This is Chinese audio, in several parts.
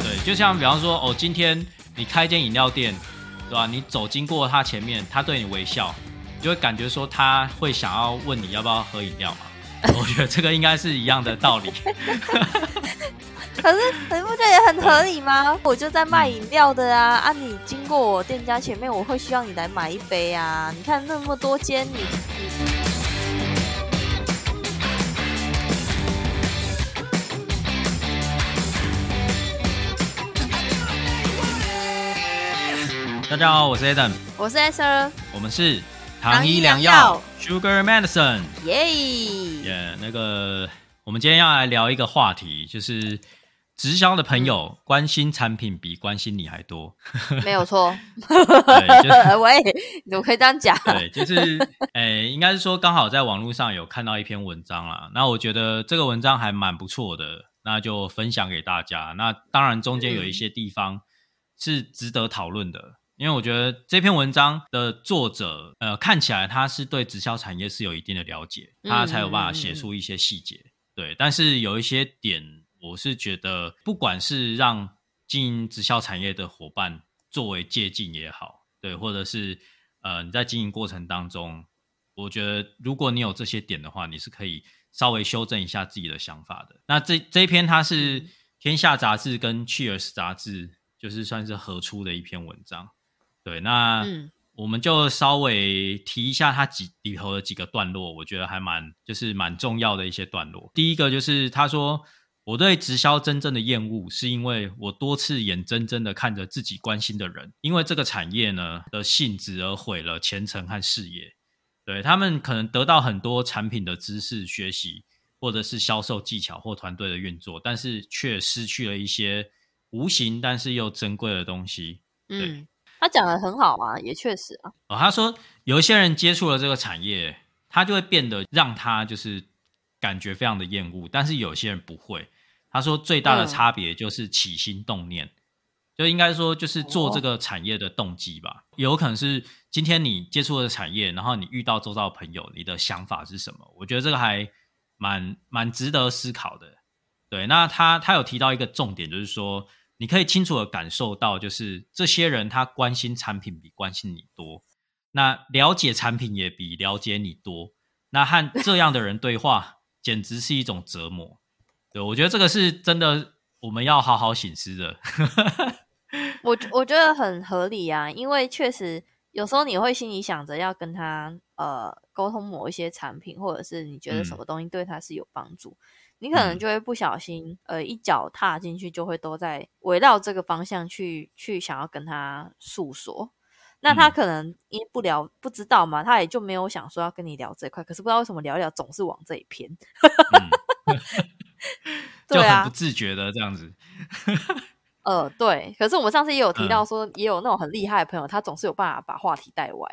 对，就像比方说，哦，今天你开一间饮料店，对吧？你走经过他前面，他对你微笑，你就会感觉说他会想要问你要不要喝饮料嘛。我觉得这个应该是一样的道理。可是你不觉得也很合理吗？我就在卖饮料的啊，啊，你经过我店家前面，我会需要你来买一杯啊。你看那么多间，你你。大家好，我是 Adam，我是 Esther，我们是糖衣良药药 Sugar Medicine。耶、耶，那个，我们今天要来聊一个话题，就是直销的朋友关心产品比关心你还多。没有错。对，就是 喂，你可以这样讲。对，就是，诶、应该是说刚好在网络上有看到一篇文章啦，那我觉得这个文章还蛮不错的，那就分享给大家。那当然中间有一些地方是值得讨论的。因为我觉得这篇文章的作者，呃，看起来他是对直销产业是有一定的了解，他才有办法写出一些细节。对，但是有一些点，我是觉得，不管是让经营直销产业的伙伴作为借鉴也好，对，或者是呃你在经营过程当中，我觉得如果你有这些点的话，你是可以稍微修正一下自己的想法的。那这这一篇它是天下杂志跟 Cheers 杂志就是算是合出的一篇文章。对，那嗯我们就稍微提一下它几里头的几个段落，我觉得还蛮就是蛮重要的一些段落。第一个就是他说，我对直销真正的厌恶，是因为我多次眼睁睁的看着自己关心的人，因为这个产业呢的性质而毁了前程和事业。对他们可能得到很多产品的知识学习，或者是销售技巧或团队的运作，但是却失去了一些无形但是又珍贵的东西。嗯，他讲的很好啊，也确实啊。哦，他说有一些人接触了这个产业，他就会变得让他就是感觉非常的厌恶，但是有些人不会。他说最大的嗯差别就是起心动念，就应该说就是做哦这个产业的动机吧。有可能是今天你接触的产业，然后你遇到周遭的朋友，你的想法是什么？我觉得这个还蛮蛮值得思考的。对，那他他有提到一个重点，就是说你可以清楚的感受到，就是这些人他关心产品比关心你多，那了解产品也比了解你多，那和这样的人对话，简直是一种折磨。对我觉得这个是真的，我们要好好醒思的。我我觉得很合理啊，因为确实有时候你会心里想着要跟他呃沟通某一些产品，或者是你觉得什嗯么东西对他是有帮助，你可能嗯就会不小心呃一脚踏进去，就会都在围绕这个方向去去想要跟他诉说。那他嗯可能因为不聊不知道嘛，他也就没有想说要跟你聊这一块，可是不知道为什么聊一聊总是往这一偏。嗯，就 对啊很不自觉的这样子。呃，对，可是我们上次也有提嗯到说，也有那种很厉害的朋友，他总是有办法把话题带歪。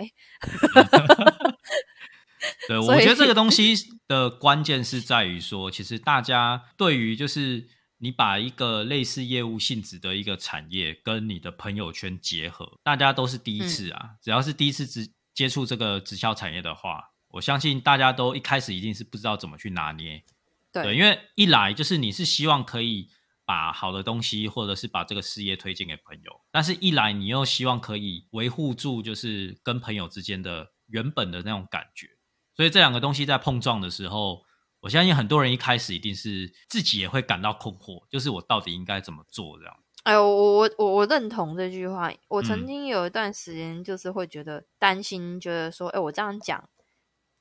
对，我觉得这个东西的关键是在于说，其实大家对于就是你把一个类似业务性质的一个产业跟你的朋友圈结合，大家都是第一次啊。只要是第一次直接触这个直销产业的话，我相信大家都一开始一定是不知道怎么去拿捏。对，因为一来就是你是希望可以把好的东西，或者是把这个事业推荐给朋友，但是一来你又希望可以维护住就是跟朋友之间的原本的那种感觉，所以这两个东西在碰撞的时候，我相信很多人一开始一定是自己也会感到困惑，就是我到底应该怎么做这样。哎呦，我我我我认同这句话。我曾嗯经有一段时间就是会觉得担心，觉得说，哎，我这样讲，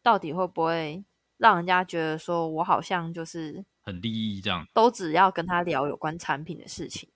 到底会不会让人家觉得说我好像就是很利益这样，都只要跟他聊有关产品的事情？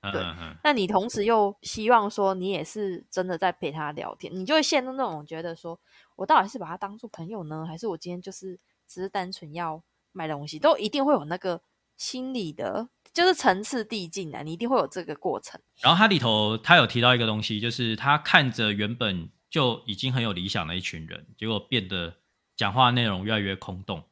对那你同时又希望说你也是真的在陪他聊天，你就会陷入那种觉得说，我到底是把他当做朋友呢，还是我今天就是只是单纯要买东西？都一定会有那个心理的，就是层次递进啊，你一定会有这个过程。然后它里头他有提到一个东西，就是他看着原本就已经很有理想的一群人，结果变得讲话内容越来越空洞，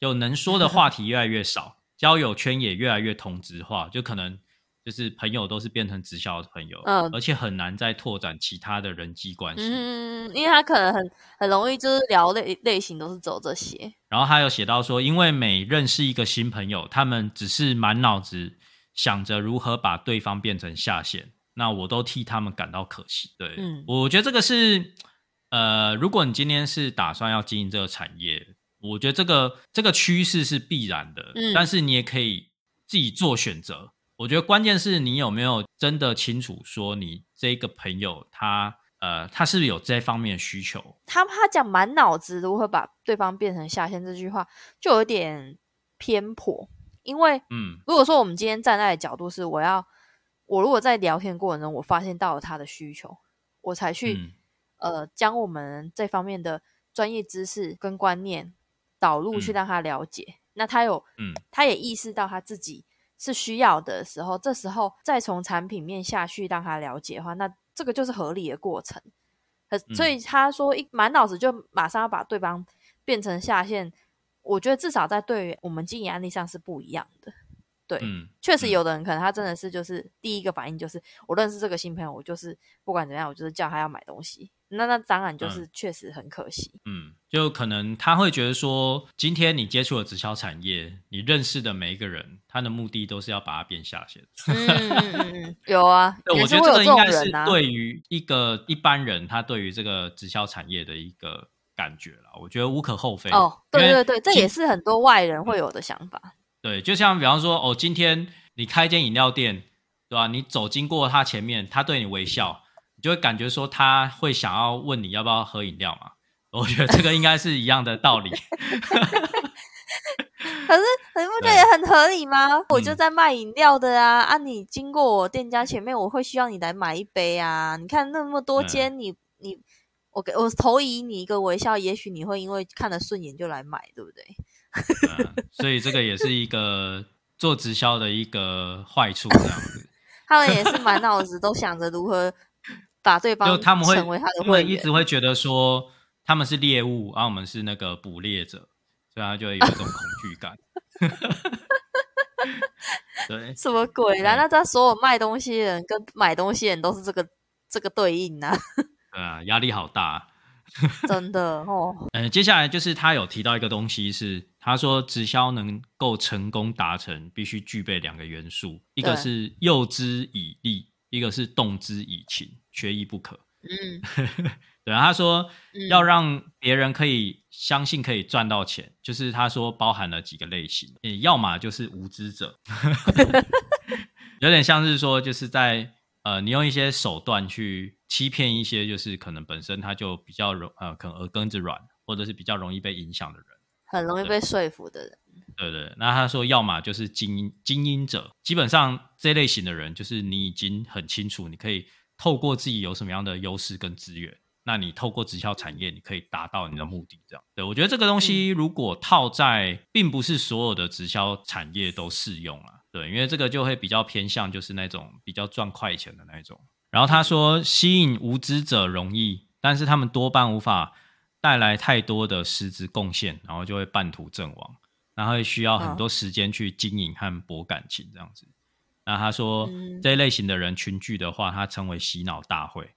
就能说的话题越来越少，交友圈也越来越同质化，就可能就是朋友都是变成直销的朋友，嗯而且很难再拓展其他的人际关系。嗯，因为他可能很很容易就是聊类类型都是走这些，然后他有写到说，因为每认识一个新朋友，他们只是满脑子想着如何把对方变成下线，那我都替他们感到可惜。对，嗯我觉得这个是，呃，如果你今天是打算要经营这个产业，我觉得这个这个趋势是必然的，嗯但是你也可以自己做选择。我觉得关键是你有没有真的清楚说你这个朋友他呃他是不是有这方面的需求？他他讲满脑子如何把对方变成下线这句话，就有点偏颇。因为嗯如果说我们今天站在的角度是，我要我如果在聊天过程中，我发现到了他的需求，我才去、嗯呃将我们这方面的专业知识跟观念导入去嗯让他了解。那他有嗯他也意识到他自己是需要的时候，这时候再从产品面下去让他了解的话，那这个就是合理的过程。所以他说一满脑子就马上要把对方变成下线，我觉得至少在对于我们经营案例上是不一样的。对，嗯，确实嗯有的人可能他真的是就是第一个反应就是我认识这个新朋友，我就是不管怎么样，我就是叫他要买东西。那那当然就是确实很可惜。嗯，就可能他会觉得说，今天你接触了直销产业，你认识的每一个人，他的目的都是要把它变下线。嗯 有啊，对，我觉得这个应该是。对于一个一般人，他对于这个直销产业的一个感觉了，我觉得无可厚非。哦，对对对，这也是很多外人会有的想法。对，就像比方说，哦，今天你开一间饮料店，对吧？你走经过他前面，他对你微笑，你就会感觉说他会想要问你要不要喝饮料嘛。我觉得这个应该是一样的道理。可是你不觉得也很合理吗？我就嗯在卖饮料的啊，啊，你经过我店家前面，我会需要你来买一杯啊。你看那么多嗯间，你你我给我投以你一个微笑，也许你会因为看了顺眼就来买，对不对？对啊所以这个也是一个 做直销的一个坏处，这样子。他们也是满脑子都想着如何把对方就他们会成为他的他们一。直会觉得说他们是猎物，而、我们是那个捕猎者，所以他就会有一种恐惧感。对，什么鬼啦？对那他所有卖东西的人跟买东西的人都是这个这个对应呐、对啊，压力好大。真的哦。呃，接下来就是他有提到一个东西是，他说直销能够成功达成，必须具备两个元素，一个是诱之以利，一个是动之以情，缺一不可。嗯，对啊，他说嗯要让别人可以相信可以赚到钱，就是他说包含了几个类型，呃要么就是无知者，有点像是说就是在呃你用一些手段去欺骗一些就是可能本身他就比较容呃可能耳根子软，或者是比较容易被影响的人。很容易被说服的人。对对，那他说，要么就是精英精英者，基本上这类型的人，就是你已经很清楚，你可以透过自己有什么样的优势跟资源，那你透过直销产业，你可以达到你的目的。这样，对我觉得这个东西如果套在，并不是所有的直销产业都适用啊，对，因为这个就会比较偏向就是那种比较赚快钱的那一种。然后他说，吸引无知者容易，但是他们多半无法带来太多的实质贡献，然后就会半途阵亡。然后会需要很多时间去经营和博感情这样子。那他说、嗯这一类型的人群聚的话，他称为洗脑大会。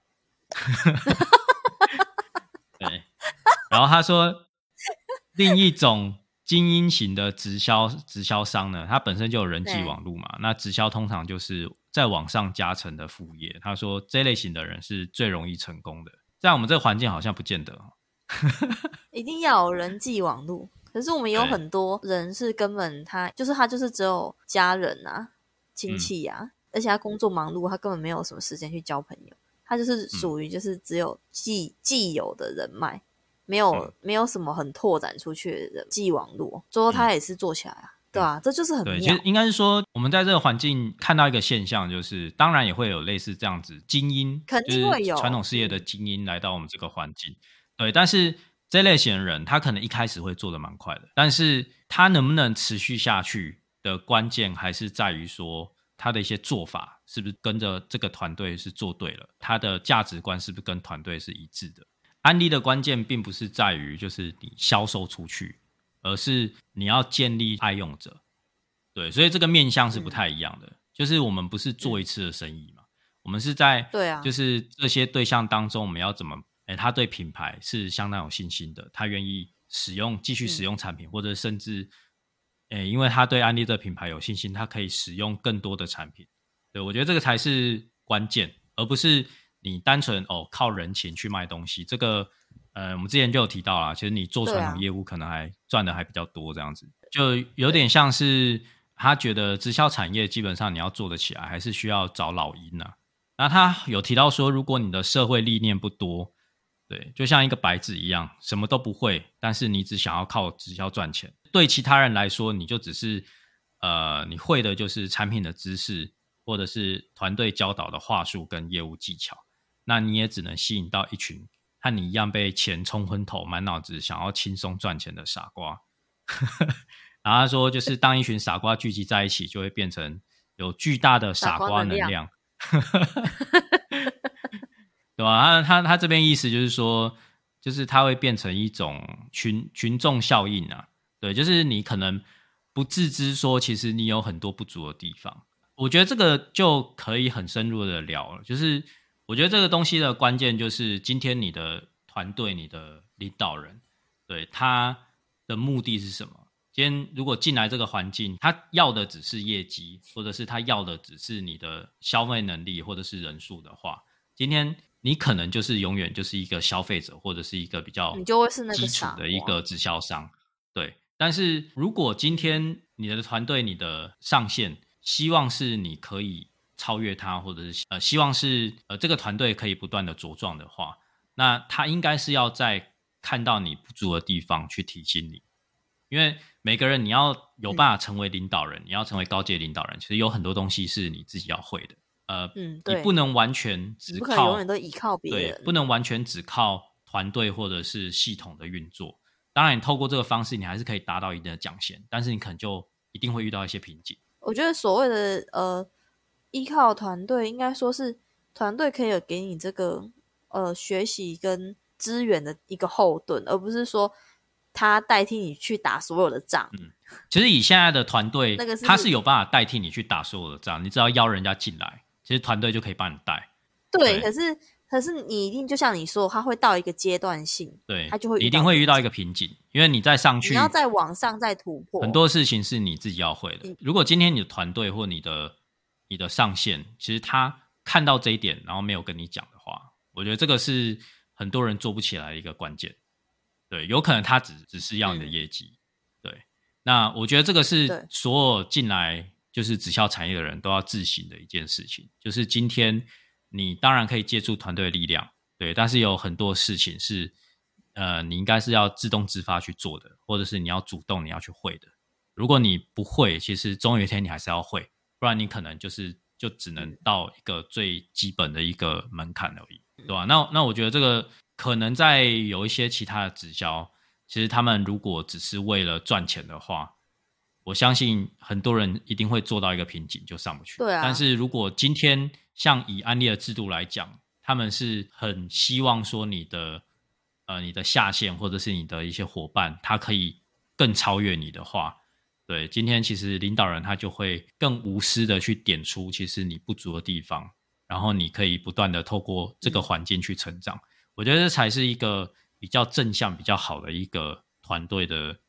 对，然后他说另一种精英型的直销直销商呢，他本身就有人际网络嘛，那直销通常就是在网上加成的副业。他说这类型的人是最容易成功的，在我们这个环境好像不见得哦。一定要有人际网络。可是我们有很多人是根本他就是他就是只有家人啊、亲戚啊，而且他工作忙碌，他根本没有什么时间去交朋友。他就是属于就是只有既既有的人脉，没有、嗯没有什么很拓展出去的人际网络。最后他也是做起来啊，对啊，这就是很对，其实。应该是说，我们在这个环境看到一个现象，就是当然也会有类似这样子精英，肯定就是会有传统事业的精英来到我们这个环境。对，但是这类型的人，他可能一开始会做的蛮快的，但是他能不能持续下去的关键，还是在于说他的一些做法是不是跟着这个团队是做对了，他的价值观是不是跟团队是一致的。安利的关键并不是在于就是你销售出去，而是你要建立爱用者。对，所以这个面向是不太一样的。就是我们不是做一次的生意嘛，我们是在对啊就是这些对象当中，我们要怎么？哎，他对品牌是相当有信心的，他愿意使用继续使用产品，或者甚至，哎，因为他对安利的品牌有信心，他可以使用更多的产品。对我觉得这个才是关键，而不是你单纯哦靠人情去卖东西。这个，呃，我们之前就有提到啦，其实你做传统业务可能还赚的还比较多，这样子就有点像是他觉得直销产业基本上你要做得起来，还是需要找老鹰呐。那他有提到说，如果你的社会历练不多。对，就像一个白纸一样，什么都不会，但是你只想要靠直销赚钱。对其他人来说，你就只是，呃，你会的就是产品的知识，或者是团队教导的话术跟业务技巧。那你也只能吸引到一群和你一样被钱冲昏头、满脑子想要轻松赚钱的傻瓜。然后他说，就是当一群傻瓜聚集在一起，就会变成有巨大的傻瓜能量。对吧？他他他这边意思就是说，就是它会变成一种群群众效应啊。对，就是你可能不自知说，其实你有很多不足的地方。我觉得这个就可以很深入的聊了。就是我觉得这个东西的关键就是今天你的团队、你的领导人，对他的目的是什么？今天如果进来这个环境，他要的只是业绩，或者是他要的只是你的消费能力，或者是人数的话，今天。你可能就是永远就是一个消费者，或者是一个比较你就会是那个基础的一个直销商，对。但是如果今天你的团队、你的上线希望是你可以超越他，或者是呃希望是呃这个团队可以不断的茁壮的话，那他应该是要在看到你不足的地方去提醒你，因为每个人你要有办法成为领导人，你要成为高阶领导人，其实有很多东西是你自己要会的。呃，嗯，你不能完全只靠，永远都依靠别人，对，不能完全只靠团队或者是系统的运作。当然，你透过这个方式，你还是可以达到一定的奖衔，但是你可能就一定会遇到一些瓶颈。我觉得所谓的呃依靠团队，应该说是团队可以有给你这个呃学习跟资源的一个后盾，而不是说他代替你去打所有的仗。嗯，其实以现在的团队，那个他是有办法代替你去打所有的仗，你只要邀人家进来。其实团队就可以帮你带，对。可是，可是你一定就像你说，他会到一个阶段性，对，他就会一定会遇到一个瓶颈，因为你再上去，你要再往上再突破，很多事情是你自己要会的。如果今天你的团队或你的你的上限，其实他看到这一点，然后没有跟你讲的话，我觉得这个是很多人做不起来的一个关键。对，有可能他只只是要你的业绩，对。那我觉得这个是所有进来。就是直销产业的人都要自省的一件事情，就是今天你当然可以借助团队的力量，对，但是有很多事情是，呃，你应该是要自动自发去做的，或者是你要主动你要去会的。如果你不会，其实终有一天你还是要会，不然你可能就是就只能到一个最基本的一个门槛而已，对吧？那那我觉得这个可能在有一些其他的直销，其实他们如果只是为了赚钱的话。我相信很多人一定会做到一个瓶颈，就上不去。对啊。但是如果今天像以安利的制度来讲，他们是很希望说你的呃你的下线或者是你的一些伙伴，他可以更超越你的话，对，今天其实领导人他就会更无私的去点出其实你不足的地方，然后你可以不断的透过这个环境去成长。我觉得这才是一个比较正向、比较好的一个团队的。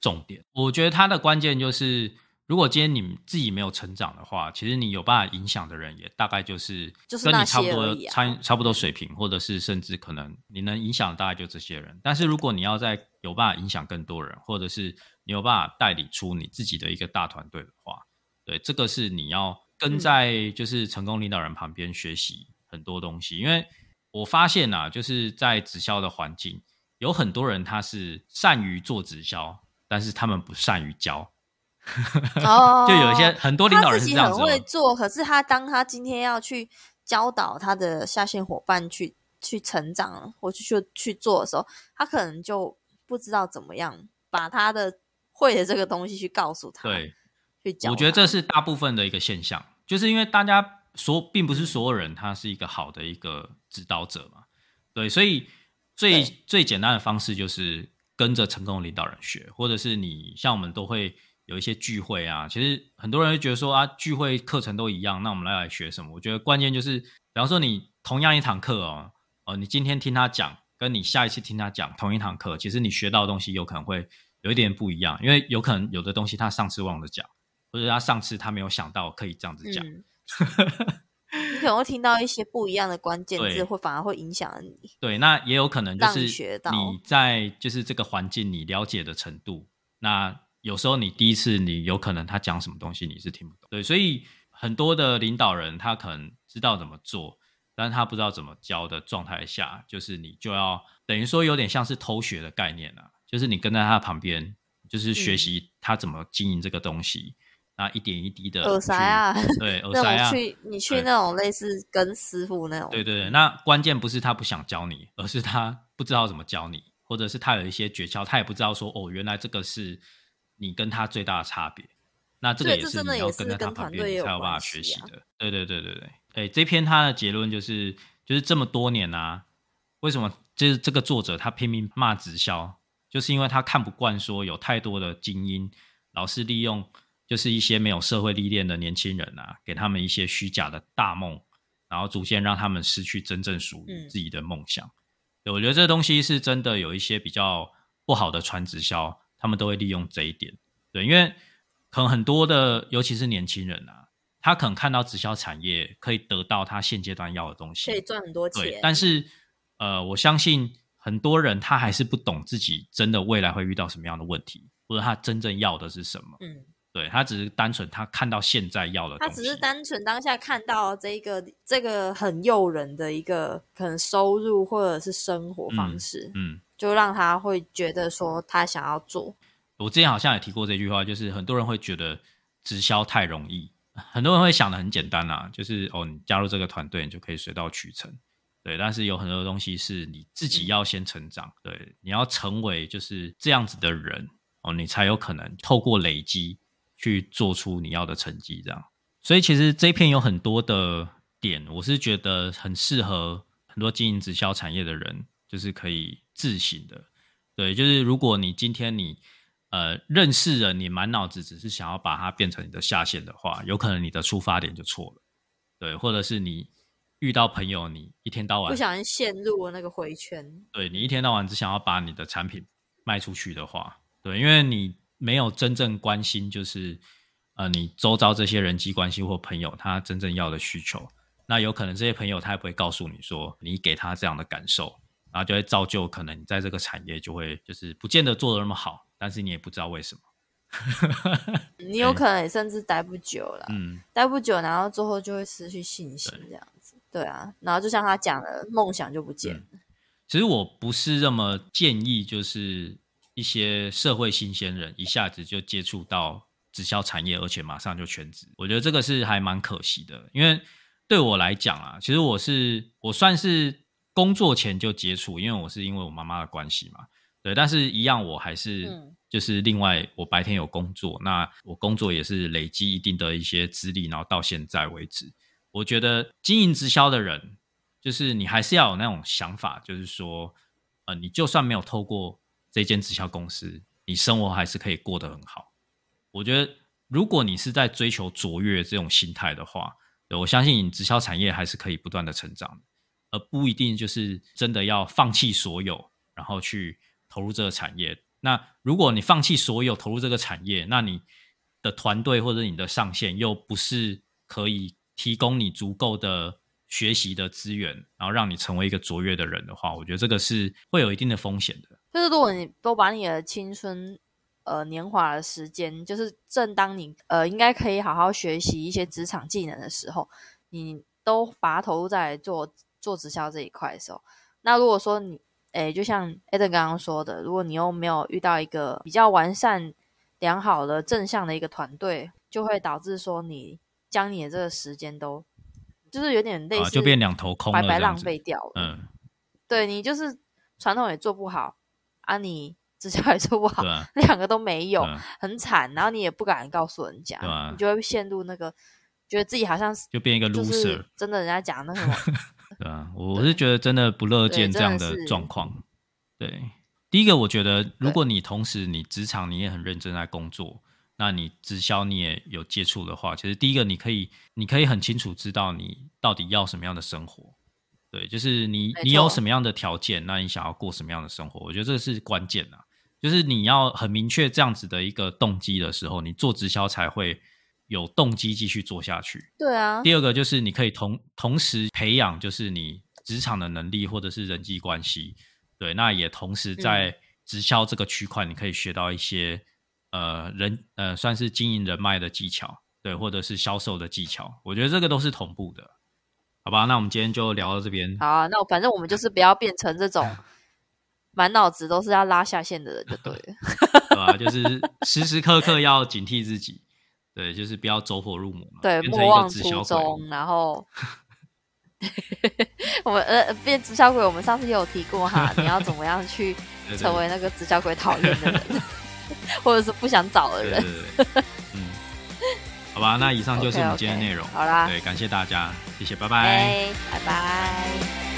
重点，我觉得它的关键就是，如果今天你自己没有成长的话，其实你有办法影响的人也大概就是跟你差不多差差不多水平，或者是甚至可能你能影响大概就这些人。但是如果你要在有办法影响更多人，或者是你有办法代理出你自己的一个大团队的话，对，这个是你要跟在就是成功领导人旁边学习很多东西。因为我发现啊，就是在直销的环境，有很多人他是善于做直销。但是他们不善于教，就有一些很多领导人是这样子，很会做。可是他当他今天要去教导他的下线伙伴去去成长，或去去去做的时候，他可能就不知道怎么样把他的会的这个东西去告诉他。对，去教。我觉得这是大部分的一个现象，就是因为大家所并不是所有人他是一个好的一个指导者嘛。对，所以最最简单的方式就是。跟着成功领导人学，或者是你像我们都会有一些聚会啊，其实很多人会觉得说啊，聚会课程都一样，那我们来来学什么？我觉得关键就是，比方说你同样一堂课哦，哦，你今天听他讲，跟你下一次听他讲同一堂课，其实你学到的东西有可能会有一点不一样，因为有可能有的东西他上次忘了讲，或者他上次他没有想到可以这样子讲。你可能会听到一些不一样的关键字，会反而会影响你。对，那也有可能就是你在就是这个环境你了解的程度。那有时候你第一次你有可能他讲什么东西你是听不懂。对，所以很多的领导人他可能知道怎么做，但是他不知道怎么教的状态下，就是你就要等于说有点像是偷学的概念啊，就是你跟在他旁边，就是学习他怎么经营这个东西。那一点一滴的耳塞啊，对耳塞啊，去你去那种类似跟师傅那种。对对对，那关键不是他不想教你，而是他不知道怎么教你，或者是他有一些诀窍，他也不知道说哦，原来这个是你跟他最大的差别。那这个也是你要跟在他旁边才有办法学习的。对对对对对，哎，这篇他的结论就是，就是这么多年啊，为什么就是这个作者他拼命骂直销，就是因为他看不惯说有太多的精英老是利用。就是一些没有社会历练的年轻人啊，给他们一些虚假的大梦，然后逐渐让他们失去真正属于自己的梦想。我觉得这东西是真的有一些比较不好的传直销，他们都会利用这一点。对，因为可能很多的，尤其是年轻人啊，他可能看到直销产业可以得到他现阶段要的东西，可以赚很多钱。对，但是呃，我相信很多人他还是不懂自己真的未来会遇到什么样的问题，或者他真正要的是什么。嗯。对他只是单纯他看到现在要的，他只是单纯当下看到这个这个很诱人的一个可能收入或者是生活方式，嗯，就让他会觉得说他想要做。我之前好像也提过这句话，就是很多人会觉得直销太容易，很多人会想的很简单啊，就是哦，你加入这个团队你就可以水到渠成，对。但是有很多东西是你自己要先成长，对，你要成为就是这样子的人哦，你才有可能透过累积。去做出你要的成绩，这样。所以其实这一篇有很多的点，我是觉得很适合很多经营直销产业的人，就是可以自省的。对，就是如果你今天你呃认识人，你满脑子只是想要把它变成你的下线的话，有可能你的出发点就错了。对，或者是你遇到朋友，你一天到晚不小心陷入了那个回圈。对你一天到晚只想要把你的产品卖出去的话，对，因为你。没有真正关心，就是呃，你周遭这些人际关系或朋友，他真正要的需求，那有可能这些朋友他也不会告诉你说，你给他这样的感受，然后就会造就可能你在这个产业就会就是不见得做的那么好，但是你也不知道为什么，你有可能也甚至待不久了，嗯，待不久，然后最后就会失去信心这样子，对啊，然后就像他讲的，梦想就不见了。其实我不是这么建议，就是。一些社会新鲜人一下子就接触到直销产业，而且马上就全职，我觉得这个是还蛮可惜的。因为对我来讲啊，其实我是我算是工作前就接触，因为我是因为我妈妈的关系嘛，对。但是一样，我还是就是另外，我白天有工作，那我工作也是累积一定的一些资历，然后到现在为止，我觉得经营直销的人，就是你还是要有那种想法，就是说，呃，你就算没有透过。这间直销公司，你生活还是可以过得很好。我觉得，如果你是在追求卓越这种心态的话，我相信你直销产业还是可以不断的成长，而不一定就是真的要放弃所有，然后去投入这个产业。那如果你放弃所有投入这个产业，那你的团队或者你的上线又不是可以提供你足够的学习的资源，然后让你成为一个卓越的人的话，我觉得这个是会有一定的风险的。就是如果你都把你的青春、呃年华的时间，就是正当你呃应该可以好好学习一些职场技能的时候，你都把它投入在做做直销这一块的时候，那如果说你，诶，就像 Eden 刚刚说的，如果你又没有遇到一个比较完善、良好的正向的一个团队，就会导致说你将你的这个时间都就是有点类似，就变两头空，白白浪费掉了。嗯，对你就是传统也做不好。啊，你直销也做不好，两个都没有，很惨。然后你也不敢告诉人家，你就会陷入那个，觉得自己好像是就变一个 loser。真的，人家讲那什么，对啊，我是觉得真的不乐见这样的状况。对，第一个，我觉得如果你同时你职场你也很认真在工作，那你直销你也有接触的话，其实第一个你可以你可以很清楚知道你到底要什么样的生活，对，就是你你有什么样的条件，那你想要过什么样的生活，我觉得这是关键啊。就是你要很明确这样子的一个动机的时候，你做直销才会有动机继续做下去。对啊，第二个就是你可以同同时培养，就是你职场的能力或者是人际关系，对，那也同时在直销这个区块，你可以学到一些呃人呃算是经营人脉的技巧，对，或者是销售的技巧，我觉得这个都是同步的，好吧？那我们今天就聊到这边，好啊，那我反正我们就是不要变成这种 满脑子都是要拉下线的人就对了。对吧？就是时时刻刻要警惕自己，对，就是不要走火入魔嘛，对，莫忘。初衷，然后 我们呃变直销鬼，我们上次也有提过哈，你要怎么样去 成为那个直销鬼讨厌的人，或者是不想找的对人。对对，嗯，好吧，那以上就是我们今天的内容。好啦对，感谢大家，谢谢，拜拜。哎，拜拜。